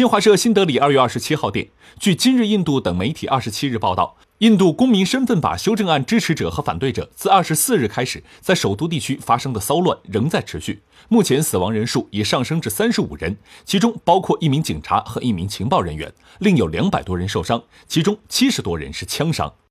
新华社新德里二月二十七号电据今日印度等媒体二十七日报道印度公民身份法修正案支持者和反对者自二十四日开始在首都地区发生的骚乱仍在持续目前死亡人数已上升至三十五人其中包括一名警察和一名情报人员另有两百多人受伤其中七十多人是枪伤。